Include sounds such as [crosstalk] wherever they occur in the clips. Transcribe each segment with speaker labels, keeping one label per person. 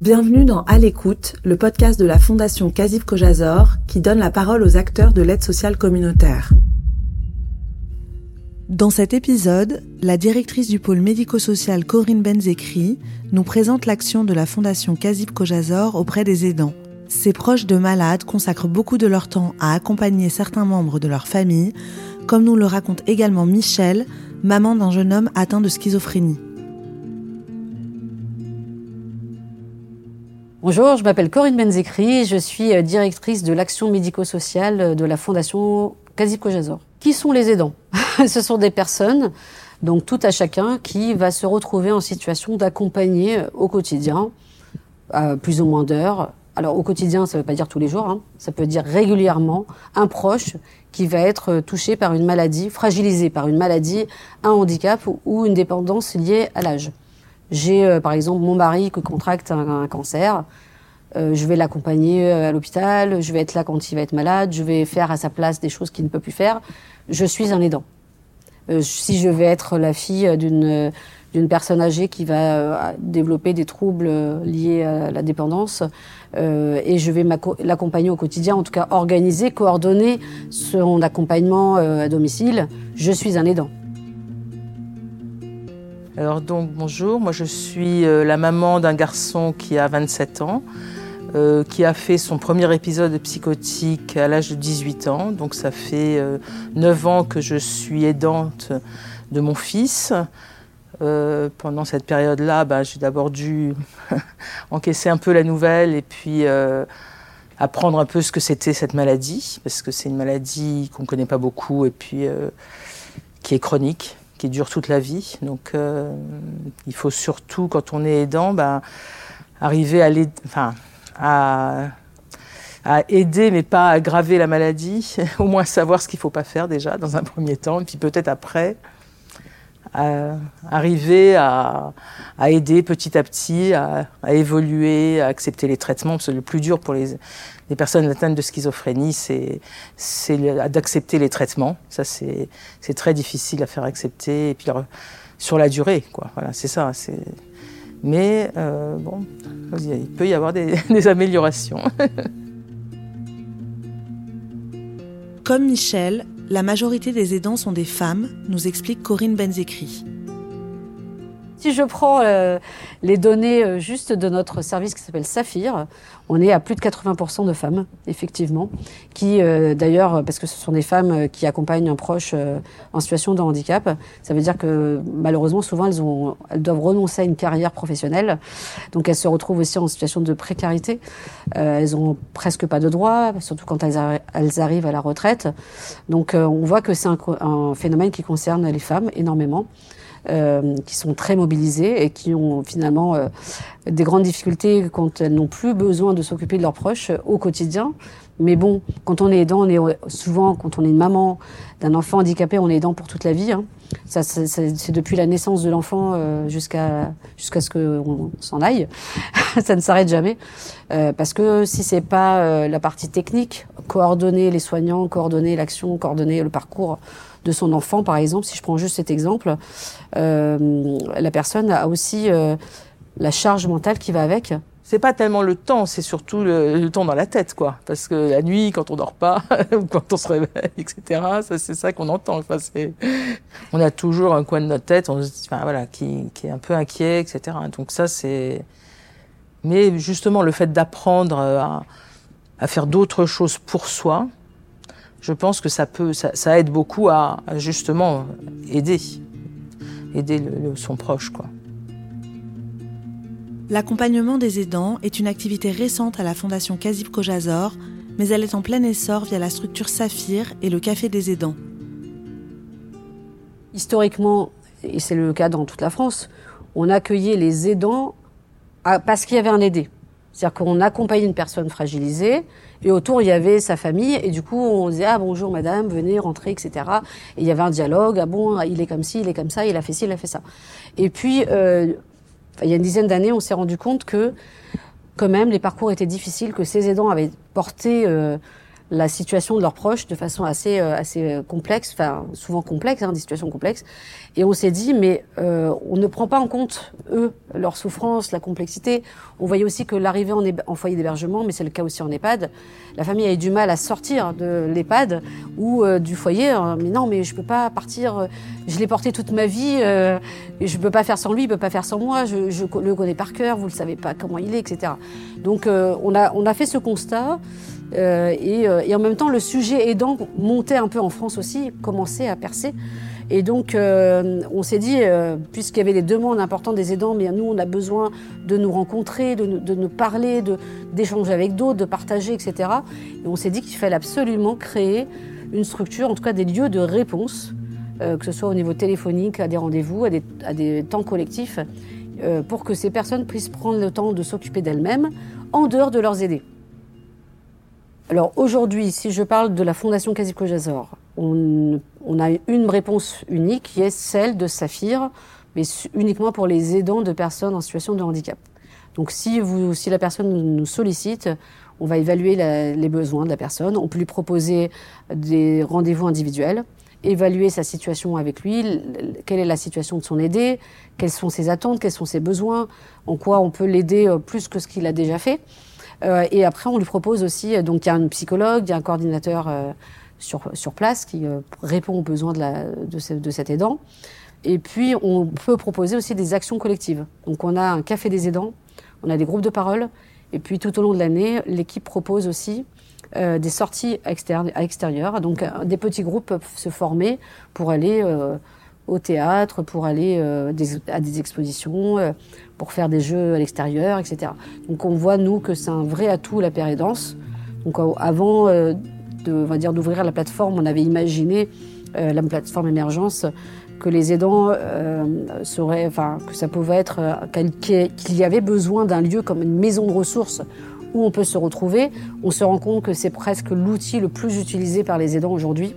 Speaker 1: Bienvenue dans À l'écoute, le podcast de la Fondation Kazib Kojazor qui donne la parole aux acteurs de l'aide sociale communautaire. Dans cet épisode, la directrice du pôle médico-social Corinne Benzekri nous présente l'action de la Fondation Kazib Kojazor auprès des aidants. Ces proches de malades consacrent beaucoup de leur temps à accompagner certains membres de leur famille, comme nous le raconte également Michel, maman d'un jeune homme atteint de schizophrénie.
Speaker 2: Bonjour, je m'appelle Corinne Benzekri, je suis euh, directrice de l'action médico-sociale euh, de la Fondation Kazib Kojazor. Qui sont les aidants? [laughs] Ce sont des personnes, donc tout à chacun, qui va se retrouver en situation d'accompagner euh, au quotidien, plus ou moins d'heures. Alors au quotidien, ça ne veut pas dire tous les jours, hein. ça peut dire régulièrement un proche qui va être touché par une maladie, fragilisé par une maladie, un handicap ou une dépendance liée à l'âge. J'ai par exemple mon mari qui contracte un, cancer. Euh, je vais l'accompagner euh, à l'hôpital, je vais être là quand il va être malade, je vais faire à sa place des choses qu'il ne peut plus faire. Je suis un aidant. si je vais être la fille d'une d'une personne âgée qui va développer des troubles liés à la dépendance et je vais l'accompagner au quotidien, en tout cas organiser, coordonner son accompagnement à domicile. Je suis un aidant.
Speaker 3: Alors donc bonjour, moi je suis euh, la maman d'un garçon qui a 27 ans, euh, qui a fait son premier épisode psychotique à l'âge de 18 ans. Donc ça fait 9 euh, ans que je suis aidante de mon fils. pendant cette période-là, bah, j'ai d'abord dû [laughs] encaisser un peu la nouvelle et puis apprendre un peu ce que c'était cette maladie, parce que c'est une maladie qu'on ne connaît pas beaucoup et puis qui est chronique qui dure toute la vie. Donc euh, il faut surtout, quand on est aidant, bah, arriver à, enfin, à, aider, mais pas à aggraver la maladie, [laughs] au moins savoir ce qu'il ne faut pas faire déjà dans un premier temps, et puis peut-être après, arriver à, aider petit à petit, à, évoluer, à accepter les traitements, parce que le plus dur pour les, personnes atteintes de schizophrénie, c'est d'accepter les traitements. Ça, c'est très difficile à faire accepter. Et puis, sur la durée, quoi. Voilà, c'est ça. Mais, euh, bon, il peut y avoir [laughs] des, améliorations.
Speaker 1: Comme Michel, la majorité des aidants sont des femmes, nous explique Corinne Benzekri.
Speaker 2: Si je prends euh, les données euh, juste de notre service qui s'appelle Saphir, on est à plus de 80% de femmes, effectivement, qui euh, d'ailleurs, parce que ce sont des femmes qui accompagnent un proche en situation de handicap, ça veut dire que malheureusement, souvent, elles, ont, elles doivent renoncer à une carrière professionnelle. Donc elles se retrouvent aussi en situation de précarité. elles ont presque pas de droits, surtout quand elles, elles arrivent à la retraite. Donc on voit que c'est un, un phénomène qui concerne les femmes énormément. Euh, qui sont très mobilisées et qui ont finalement euh, des grandes difficultés quand elles n'ont plus besoin de s'occuper de leurs proches au quotidien. Mais bon, quand on est aidant, on est souvent, quand on est une maman d'un enfant handicapé, on est aidant pour toute la vie. Hein. Ça, c'est depuis la naissance de l'enfant euh, jusqu'à jusqu'à ce qu'on s'en aille. [laughs] ça ne s'arrête jamais. Euh, parce que si c'est pas euh, la partie technique, coordonner les soignants, coordonner l'action, coordonner le parcours de son enfant, par exemple, si je prends juste cet exemple, euh, la personne a aussi euh, la charge mentale qui va avec.
Speaker 3: C'est pas tellement le temps, c'est surtout le, temps dans la tête, quoi. Parce que la nuit, quand on dort pas, [laughs] ou quand on se réveille, etc., c'est ça qu'on entend. Enfin, on a toujours un coin de notre tête, enfin, voilà, qui, est un peu inquiet, etc. Donc ça, c'est. Mais justement, le fait d'apprendre à, à faire d'autres choses pour soi, je pense que ça peut, ça, aide beaucoup à, justement aider, aider son proche, quoi.
Speaker 1: L'accompagnement des aidants est une activité récente à la Fondation Kazib Kojazor, mais elle est en plein essor via la structure Saphir et le Café des aidants.
Speaker 2: Historiquement, et c'est le cas dans toute la France, on accueillait les aidants parce qu'il y avait un aidé. C'est-à-dire qu'on accompagnait une personne fragilisée et autour il y avait sa famille et du coup on disait ah bonjour madame venez rentrer etc. Et il y avait un dialogue ah bon il est comme ci il est comme ça il a fait ci il a fait ça. Et puis euh, il y a une dizaine d'années on s'est rendu compte que quand même les parcours étaient difficiles que ces aidants avaient porté euh, la situation de leurs proches de façon assez euh, assez complexe, enfin souvent complexe, hein, des situations complexes. Et on s'est dit, mais euh, on ne prend pas en compte eux leur souffrance, la complexité. On voyait aussi que l'arrivée en, en, foyer d'hébergement, mais c'est le cas aussi en EHPAD, la famille a eu du mal à sortir de l'EHPAD ou euh, du foyer. mais non, mais je peux pas partir. Je l'ai porté toute ma vie. Euh, je peux pas faire sans lui, il peut pas faire sans moi. Je, je le connais par cœur. Vous le savez pas comment il est, etc. Donc on a on a fait ce constat. Euh, et, euh, et, en même temps, le sujet aidant montait un peu en France aussi, commençait à percer. Et donc, euh, on s'est dit, puisqu'il y avait des demandes importantes des aidants, mais nous, on a besoin de nous rencontrer, de, nous parler, d'échanger avec d'autres, de partager, etc. Et on s'est dit qu'il fallait absolument créer une structure, en tout cas des lieux de réponse, que ce soit au niveau téléphonique, à des rendez-vous, à des, à des temps collectifs, pour que ces personnes puissent prendre le temps de s'occuper d'elles-mêmes en dehors de leurs aidés. Alors aujourd'hui, si je parle de la Fondation Casip Jazor, on, on, a une réponse unique qui est celle de Saphir, mais uniquement pour les aidants de personnes en situation de handicap. Donc si, vous, si la personne nous sollicite, on va évaluer les besoins de la personne, on peut lui proposer des rendez-vous individuels, évaluer sa situation avec lui, quelle est la situation de son aidé, quelles sont ses attentes, quels sont ses besoins, en quoi on peut l'aider euh, plus que ce qu'il a déjà fait. Euh, et après, on lui propose aussi, euh, donc il y a un psychologue, il y a un coordinateur euh, sur, sur place qui répond aux besoins de, la, de, ce, cet aidant. Et puis, on peut proposer aussi des actions collectives. Donc, on a un café des aidants, on a des groupes de parole. Et puis, tout au long de l'année, l'équipe propose aussi euh, des sorties externes, à l'extérieur. Donc, des petits groupes peuvent se former pour aller euh, au théâtre, pour aller euh, à des expositions, euh, pour faire des jeux à l'extérieur, etc. Donc on voit, nous, que c'est un vrai atout, la pérédance. Donc euh, avant d'ouvrir la plateforme, on avait imaginé la plateforme émergence que les aidants seraient, enfin, que ça pouvait être, qu'il y avait besoin d'un lieu comme une maison de ressources où on peut se retrouver. On se rend compte que c'est presque l'outil le plus utilisé par les aidants aujourd'hui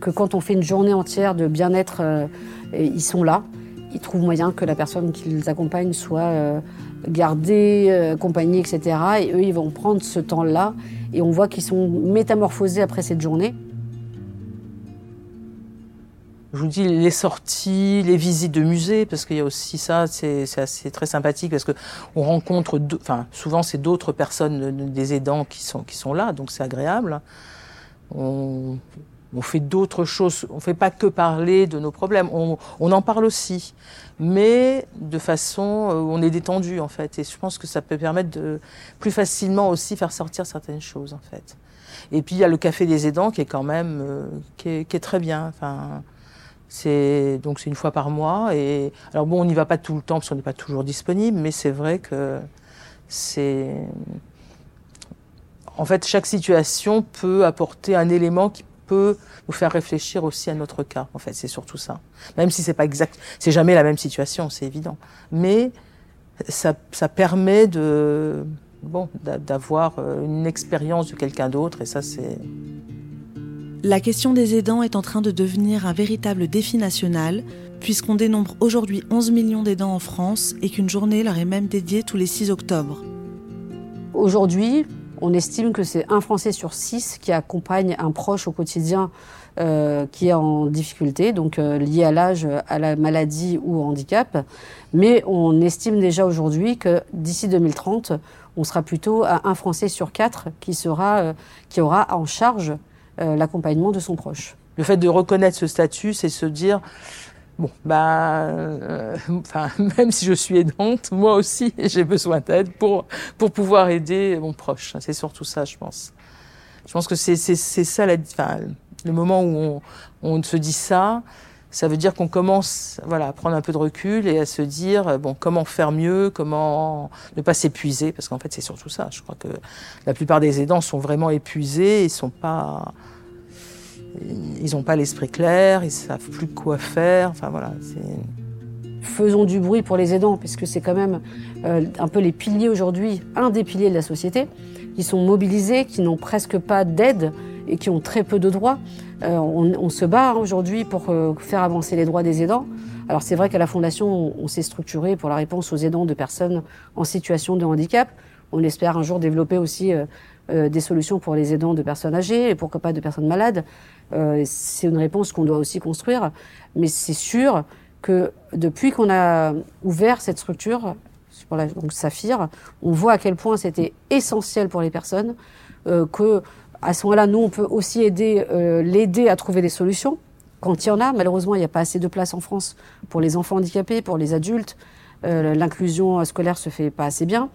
Speaker 2: que quand on fait une journée entière de bien-être, euh, ils sont là. Ils trouvent moyen que la personne qui les accompagne soit euh, gardée, euh, accompagnée, etc. Et eux, ils vont prendre ce temps-là. Et on voit qu'ils sont métamorphosés après cette journée.
Speaker 3: Je vous dis les sorties, les visites de musées, parce qu'il y a aussi ça, c'est assez très sympathique parce que on rencontre, enfin souvent c'est d'autres personnes, des aidants qui sont qui sont là, donc c'est agréable. On, on fait d'autres choses, on ne fait pas que parler de nos problèmes, on, en parle aussi, mais de façon où on est détendu en fait. Et je pense que ça peut permettre de plus facilement aussi faire sortir certaines choses en fait. Et puis il y a le café des aidants qui est quand même euh, qui, est, qui, est, très bien. Enfin, c'est donc c'est une fois par mois. Et alors bon, on n'y va pas tout le temps parce qu'on n'est pas toujours disponible, mais c'est vrai que c'est en fait chaque situation peut apporter un élément qui peut nous faire réfléchir aussi à notre cas. En fait, c'est surtout ça. Même si c'est pas exact, c'est jamais la même situation, c'est évident. Mais ça, ça permet de bon d'avoir euh, une expérience de quelqu'un d'autre et ça c'est.
Speaker 1: La question des aidants est en train de devenir un véritable défi national, puisqu'on dénombre aujourd'hui 11 millions d'aidants en France et qu'une journée leur est même dédiée tous les 6 octobre.
Speaker 2: Aujourd'hui, on estime que c'est un Français sur six qui accompagne un proche au quotidien euh, qui est en difficulté, donc euh, lié à l'âge, à la maladie ou au handicap. Mais on estime déjà aujourd'hui que d'ici 2030, on sera plutôt à un Français sur quatre qui, sera, euh, qui aura en charge euh, l'accompagnement de son proche.
Speaker 3: Le fait de reconnaître ce statut, c'est se dire Bon, bah, euh, [laughs] même si je suis aidante, moi aussi, [laughs] j'ai besoin d'aide pour, pour pouvoir aider mon proche. C'est surtout ça, je pense. Je pense que c'est ça, le moment où on, on se dit ça, ça veut dire qu'on commence voilà, à prendre un peu de recul et à se dire bon, comment faire mieux, comment ne pas s'épuiser, parce qu'en fait, c'est surtout ça. Je crois que la plupart des aidants sont vraiment épuisés, ils sont pas ils n'ont pas l'esprit clair, ils savent plus quoi faire. Enfin voilà.
Speaker 2: Faisons du bruit pour les aidants, puisque c'est quand même euh, un peu les piliers aujourd'hui, un des piliers de la société, qui sont mobilisés, qui n'ont presque pas d'aide et qui ont très peu de droits. Euh, on, se bat aujourd'hui pour euh, faire avancer les droits des aidants. Alors c'est vrai qu'à la Fondation, on, on s'est structuré pour la réponse aux aidants de personnes en situation de handicap. On espère un jour développer aussi des solutions pour les aidants de personnes âgées et pourquoi pas de personnes malades. c'est une réponse qu'on doit aussi construire, mais c'est sûr que depuis qu'on a ouvert cette structure, donc Saphir, on voit à quel point c'était essentiel pour les personnes, euh, que à ce moment-là, nous, on peut aussi aider, euh, l'aider à trouver des solutions. Quand il y en a, malheureusement, il n'y a pas assez de place en France pour les enfants handicapés, pour les adultes. Euh, L'inclusion scolaire se fait pas assez bien,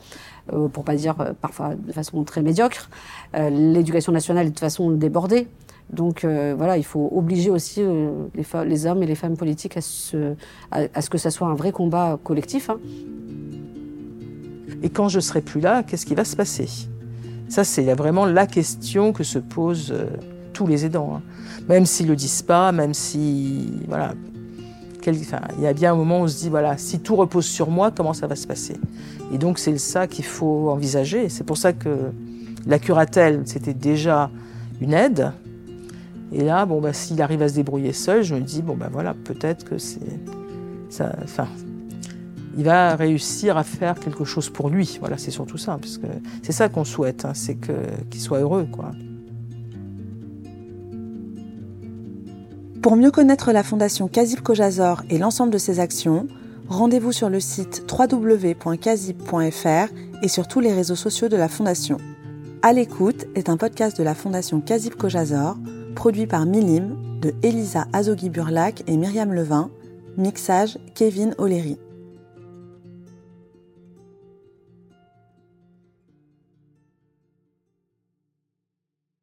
Speaker 2: euh, pour pas dire euh, parfois de façon très médiocre. L'éducation nationale est de façon débordée. Donc voilà, il faut obliger aussi les, hommes et les femmes politiques à ce, ce que ça soit un vrai combat collectif. Hein.
Speaker 3: Et quand je serai plus là, qu'est-ce qui va se passer? Ça, c'est vraiment la question que se posent tous les aidants. Hein. Même s'ils le disent pas, même si voilà, il y a bien un moment où on se dit voilà, si tout repose sur moi, comment ça va se passer? Et donc c'est ça qu'il faut envisager. C'est pour ça que la curatelle, c'était déjà une aide. Et là, bon, bah, s'il arrive à se débrouiller seul, je me dis bon ben voilà, peut-être que c'est. Enfin, il va réussir à faire quelque chose pour lui. Voilà, c'est surtout ça, parce que c'est ça qu'on souhaite, hein, c'est qu'il soit heureux, quoi.
Speaker 1: Pour mieux connaître la Fondation Kazib Kojazor et l'ensemble de ses actions, rendez-vous sur le site www.kazib.fr et sur tous les réseaux sociaux de la Fondation. À l'écoute est un podcast de la Fondation Kazib Kojazor, produit par Milim, de Elisa Azogui-Burlac et Myriam Levin, mixage Kevin O'Leary.